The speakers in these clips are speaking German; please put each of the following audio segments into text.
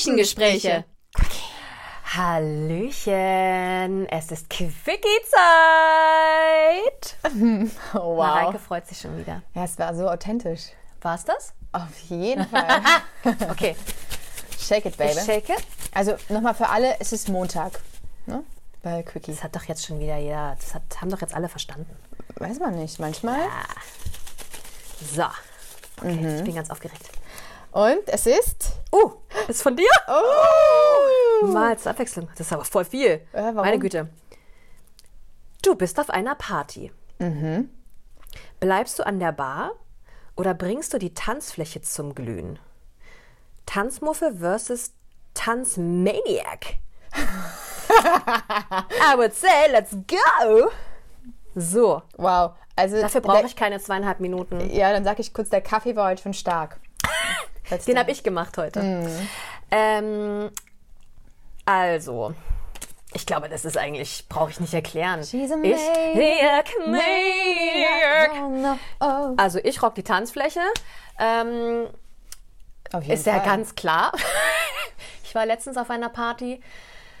Küchengespräche. Hallöchen, es ist Quickie-Zeit. Oh, Mareike wow. freut sich schon wieder. Ja, es war so authentisch. War es das? Auf jeden Fall. Okay, Shake it, baby. ich shake. Also nochmal für alle, es ist Montag. Ne? Bei Quickie. Das hat doch jetzt schon wieder jeder, das hat, haben doch jetzt alle verstanden. Weiß man nicht, manchmal. So, okay, ich bin ganz aufgeregt. Und es ist. Uh, ist von dir? Oh! Mal zur Abwechslung. Das ist aber voll viel. warum? Meine Güte. Du bist auf einer Party. Mhm. Bleibst du an der Bar oder bringst du die Tanzfläche zum Glühen? Tanzmuffe versus Tanzmaniac. I would say, let's go. So, Wow. Also dafür brauche ich keine zweieinhalb Minuten. Ja, dann sag ich kurz, der Kaffee war heute schon stark. Den habe ich gemacht heute. Ähm, also, ich glaube, das ist eigentlich, brauche ich nicht erklären. She's a ich, maniac, Maniac. Oh, oh. Also ich rock die Tanzfläche. Ähm, ist ja Fall. ganz klar. Ich war letztens auf einer Party.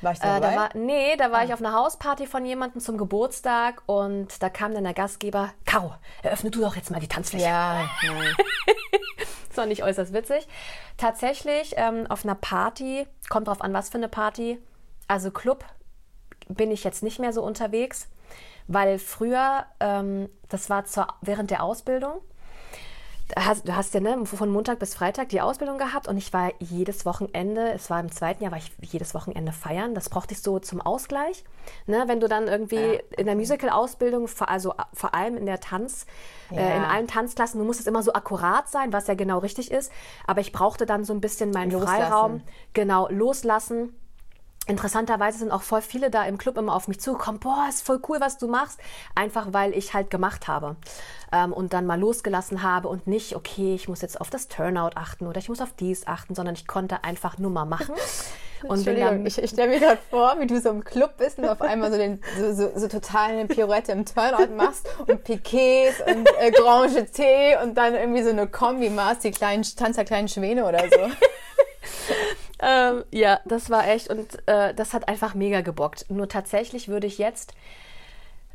War ich Äh, dabei? da war, nee, da Ah. war ich auf einer Hausparty von jemandem zum Geburtstag und da kam dann der Gastgeber, Caro, eröffne du doch jetzt mal die Tanzfläche. ja. Das war nicht äußerst witzig. Tatsächlich ähm, auf einer Party, kommt drauf an, was für eine Party. Also Club bin ich jetzt nicht mehr so unterwegs, weil früher, ähm, das war zur, während der Ausbildung, hast, du hast ja ne, von Montag bis Freitag die Ausbildung gehabt und ich war jedes Wochenende, es war im zweiten Jahr, war ich jedes Wochenende feiern. Das brauchte ich so zum Ausgleich. Ne, wenn du dann irgendwie in der Musical-Ausbildung, also äh, vor allem in der Tanz, äh, Ja. in allen Tanzklassen, du musst es immer so akkurat sein, was ja genau richtig ist. Aber ich brauchte dann so ein bisschen meinen Loslassen. Freiraum, genau, loslassen. Interessanterweise sind auch voll viele da im Club immer auf mich zugekommen, boah, ist voll cool, was du machst. Einfach weil ich halt gemacht habe ähm, und dann mal losgelassen habe und nicht, okay, ich muss jetzt auf das Turnout achten oder ich muss auf dies achten, sondern ich konnte einfach nur mal machen. Und Entschuldigung, dann, ich, ich stelle mir gerade vor, wie du so im Club bist und auf einmal so, den, so, so, so total eine Pirouette im Turnout machst und Piquets und äh, Grand Jeté und dann irgendwie so eine Kombi machst, die kleinen Tanz der kleinen Schwäne oder so. Ähm, ja, das war echt und äh, das hat einfach mega gebockt. Nur tatsächlich würde ich jetzt,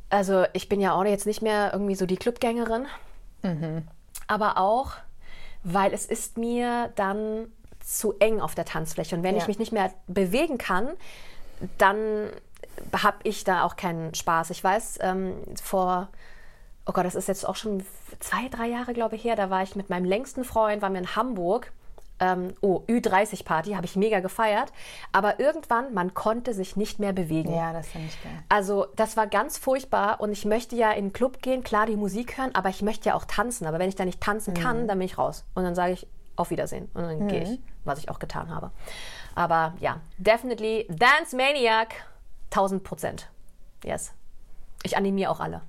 also ich bin ja auch jetzt nicht mehr irgendwie so die Clubgängerin, aber auch, weil es ist mir dann zu eng auf der Tanzfläche und wenn ich Ja. mich nicht mehr bewegen kann, dann habe ich da auch keinen Spaß. Ich weiß, ähm, vor, oh Gott, das ist jetzt auch schon zwei, drei Jahre, glaube ich, her, da war ich mit meinem längsten Freund, waren wir in Hamburg. Ähm, oh, Ü30-Party, habe ich mega gefeiert. Aber irgendwann, man konnte sich nicht mehr bewegen. Ja, das finde ich geil. Also das war ganz furchtbar und ich möchte ja in den Club gehen, klar die Musik hören, aber ich möchte ja auch tanzen. Aber wenn ich da nicht tanzen kann, dann bin ich raus. Und dann sage ich auf Wiedersehen und dann gehe ich, was ich auch getan habe. Aber ja, definitely Dance Maniac, 1000 Prozent. Yes. Ich animiere auch alle.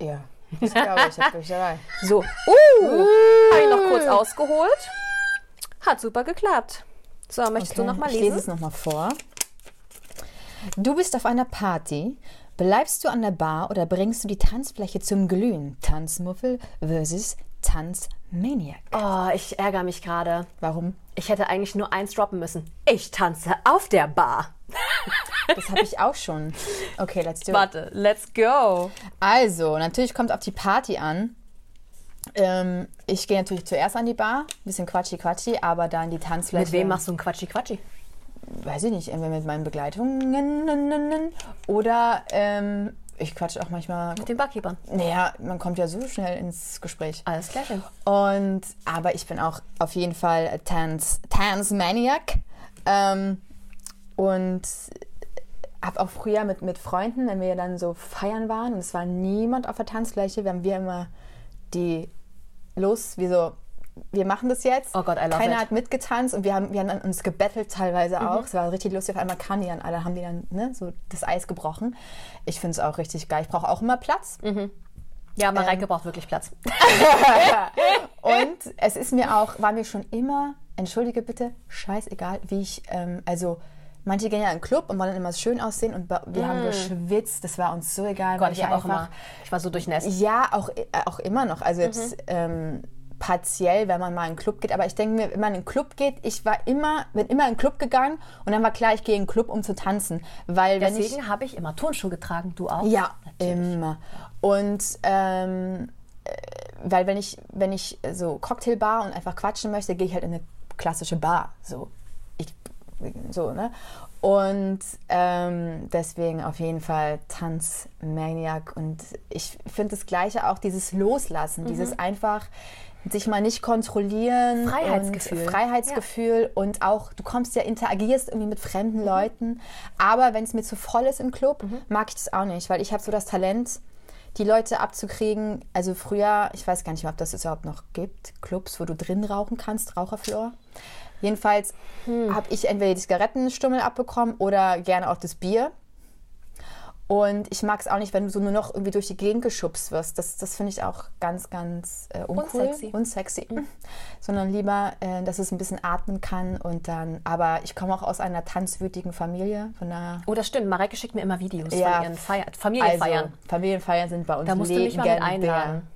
Ja, das glaube ich, ich dabei. So, uh, habe ich noch kurz ausgeholt. Hat super geklappt. So, möchtest du noch mal ich lese lesen? es nochmal vor. Du bist auf einer Party. Bleibst du an der Bar oder bringst du die Tanzfläche zum Glühen? Tanzmuffel versus Tanzmaniac. Oh, ich ärgere mich gerade. Warum? Ich hätte eigentlich nur eins droppen müssen. Ich tanze auf der Bar. Das habe ich auch schon. Okay, let's do it. Warte, let's go. Also, natürlich kommt auf die Party an. Ähm, ich gehe natürlich zuerst an die Bar, bisschen quatschi quatschi, aber dann die Tanzfläche. Mit wem machst du ein Quatschi-Quatschi? Weiß ich nicht, entweder mit meinen Begleitungen oder ähm, ich quatsche auch manchmal. Mit den Barkeepern. Naja, man kommt ja so schnell ins Gespräch. Alles klärchen. Und, aber ich bin auch auf jeden Fall Tanz, Tanzmaniac. Ähm, und habe auch früher mit, mit Freunden, wenn wir dann so feiern waren, und es war niemand auf der Tanzfläche, wir haben wir immer die los, wie so, wir machen das jetzt. Oh Gott, I love Keiner it. hat mitgetanzt und wir haben, wir haben uns gebettelt teilweise auch. Es war richtig lustig. Auf einmal kann die dann alle, haben die dann ne, so das Eis gebrochen. Ich finde es auch richtig geil. Ich brauche auch immer Platz. Ja, Mareike braucht wirklich Platz. Und es ist mir auch, war mir schon immer, entschuldige bitte, scheißegal, wie ich, ähm, also manche gehen ja in den Club und wollen immer schön aussehen und wir haben geschwitzt, das war uns so egal. Gott, ich auch immer, ich war so durchnässt. Ja, auch, äh, auch immer noch. Also jetzt, ähm, partiell, wenn man mal in einen Club geht. Aber ich denke mir, wenn man in einen Club geht, ich war immer, bin immer in einen Club gegangen und dann war klar, ich gehe in einen Club, um zu tanzen. Weil Deswegen habe ich immer Turnschuhe getragen, du auch? ja, Natürlich. immer. Und ähm, äh, weil wenn ich, wenn ich so Cocktailbar und einfach quatschen möchte, gehe ich halt in eine klassische Bar. So, so ne? Und ähm, deswegen auf jeden Fall Tanzmaniac. Und ich finde das Gleiche auch, dieses Loslassen, dieses einfach sich mal nicht kontrollieren. Mhm. Freiheitsgefühl. Und Freiheitsgefühl und auch, du kommst ja, interagierst irgendwie mit Mhm. fremden Leuten. Aber wenn es mir zu voll ist im Club, mag ich das auch nicht, weil ich habe so das Talent, die Leute abzukriegen. Also früher, ich weiß gar nicht mehr, ob das es überhaupt noch gibt, Clubs, wo du drin rauchen kannst, Raucherflor. Jedenfalls Hm. habe ich entweder die Zigarettenstummel abbekommen oder gerne auch das Bier. Und ich mag es auch nicht, wenn du so nur noch irgendwie durch die Gegend geschubst wirst. Das, das finde ich auch ganz, ganz äh, uncool. Unsexy. Unsexy. Sondern lieber, äh, dass es ein bisschen atmen kann und dann. Aber ich komme auch aus einer tanzwütigen Familie. Von daher. Oh, das stimmt. Mareike schickt mir immer Videos Ja. von ihren Feier Familienfeiern. Also, Familienfeiern sind bei uns Da musst du mich mal einladen.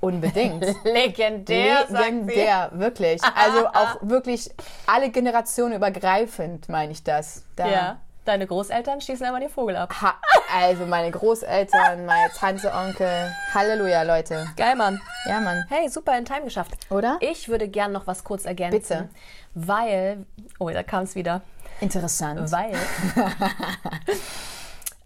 Unbedingt. Legendär, Legendär, wirklich. Also auch wirklich alle Generationen übergreifend, meine ich das. Da, Ja. Deine Großeltern schießen immer den Vogel ab. Ha, also meine Großeltern, meine Tante, Onkel. Halleluja, Leute. Geil, Mann. Ja, Mann. Hey, super in Time geschafft. Oder? Ich würde gern noch was kurz ergänzen. Bitte. Weil, oh, da kam es wieder. Interessant. Weil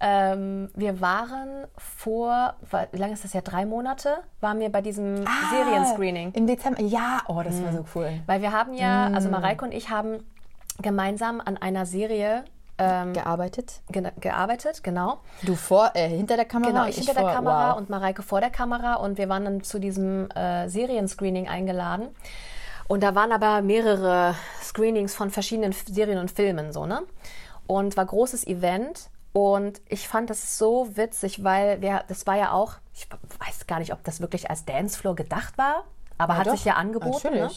ähm, wir waren vor, wie lange ist das ja? Drei Monate, waren wir bei diesem Ah. Serienscreening. Im Dezember. Ja, oh, das war so cool. Weil wir haben ja, also Mm. Mareike und ich haben gemeinsam an einer Serie ähm, Gearbeitet. ge gearbeitet, genau. Du vor, äh, hinter der Kamera? Genau, und ich hinter der. Kamera wow. und Mareike vor der Kamera und wir waren dann zu diesem äh, Serienscreening eingeladen. Und da waren aber mehrere Screenings von verschiedenen F- Serien und Filmen, so, ne? Und war großes Event. Und ich fand das so witzig, weil wir, das war ja auch, ich weiß gar nicht, ob das wirklich als Dancefloor gedacht war, aber hat doch, sich ja angeboten. Ne?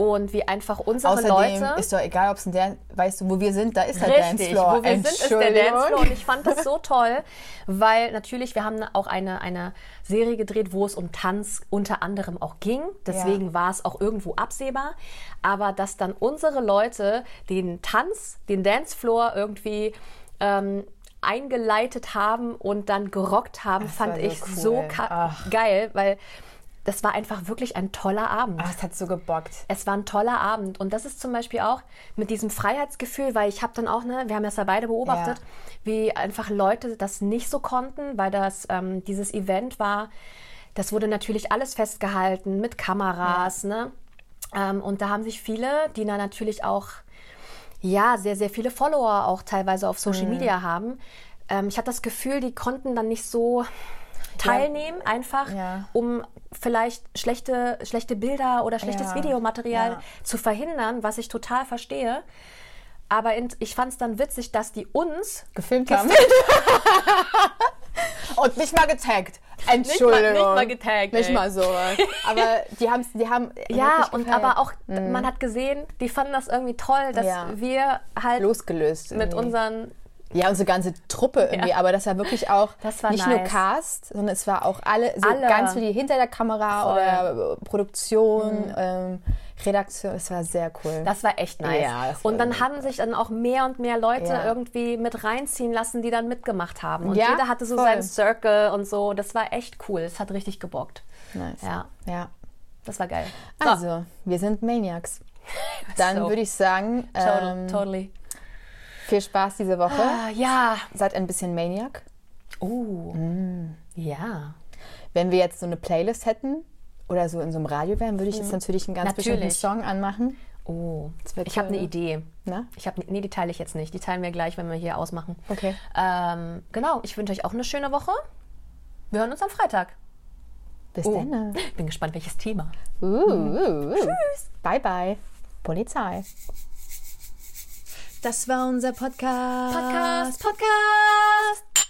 Und wie einfach unsere Außerdem Leute. ist doch egal, ob es ein Dan weißt du, wo wir sind, da ist der Richtig, Dancefloor. wo wir sind, ist der. Dancefloor. Und ich fand das so toll, weil natürlich, wir haben auch eine, eine Serie gedreht, wo es um Tanz unter anderem auch ging. Deswegen Ja. war es auch irgendwo absehbar. Aber dass dann unsere Leute den Tanz, den Dancefloor irgendwie ähm, eingeleitet haben und dann gerockt haben, Das fand so ich cool. so Ach. geil, weil das war einfach wirklich ein toller Abend. Ach, es hat so gebockt. Es war ein toller Abend und das ist zum Beispiel auch mit diesem Freiheitsgefühl, weil ich habe dann auch, ne, wir haben das ja beide beobachtet, Ja. wie einfach Leute das nicht so konnten, weil das ähm, dieses Event war, das wurde natürlich alles festgehalten mit Kameras, ne, ähm, und da haben sich viele, die da natürlich auch ja sehr sehr viele Follower auch teilweise auf Social Mhm. Media haben. Ähm, ich hatte das Gefühl, die konnten dann nicht so teilnehmen, einfach Ja. um vielleicht schlechte, schlechte Bilder oder schlechtes Ja. Videomaterial Ja. zu verhindern, was ich total verstehe. Aber in, ich fand es dann witzig, dass die uns Gefilmt haben. Und nicht mal getaggt. Entschuldigung. Nicht mal- nicht mal getaggt, Nicht ey. mal sowas. Aber die, haben's, die haben. ja und gefällt. aber auch man hat gesehen, die fanden das irgendwie toll, dass Ja. wir halt losgelöst. mit irgendwie. unseren Ja, unsere ganze Truppe irgendwie, Ja. aber das war wirklich auch war nicht nur nice. Cast, sondern es war auch alle, so Alle. ganz viele hinter der Kamera Voll. Mhm. oder Produktion, ähm, Redaktion. Es war sehr cool. Das war echt nice. Ja, und dann haben sich dann auch mehr und mehr Leute Ja. irgendwie mit reinziehen lassen, die dann mitgemacht haben. Und jeder hatte so voll. seinen Circle und so. Das war echt cool. Es hat richtig gebockt. nice. Ja, ja. das war geil. So, Also, wir sind Maniacs. Dann So. würde ich sagen, ähm, totally. Viel Spaß diese Woche. Ah, ja. Seid ein bisschen Maniac. Oh. Mm. Ja. Wenn wir jetzt so eine Playlist hätten oder so in so einem Radio wären, würde ich jetzt natürlich einen ganz Mhm. Natürlich. bestimmten Song anmachen. Oh. Ich habe eine toll. Idee. Na? Ich habe nee, die teile ich jetzt nicht. Die teilen wir gleich, wenn wir hier ausmachen. Okay. Ähm, genau. Ich wünsche euch auch eine schöne Woche. Wir hören uns am Freitag. Bis Oh. dann. Bin gespannt, welches Thema. Uh, uh, uh. Tschüss. Bye, bye. Polizei. Das war unser Podcast. Podcast, Podcast.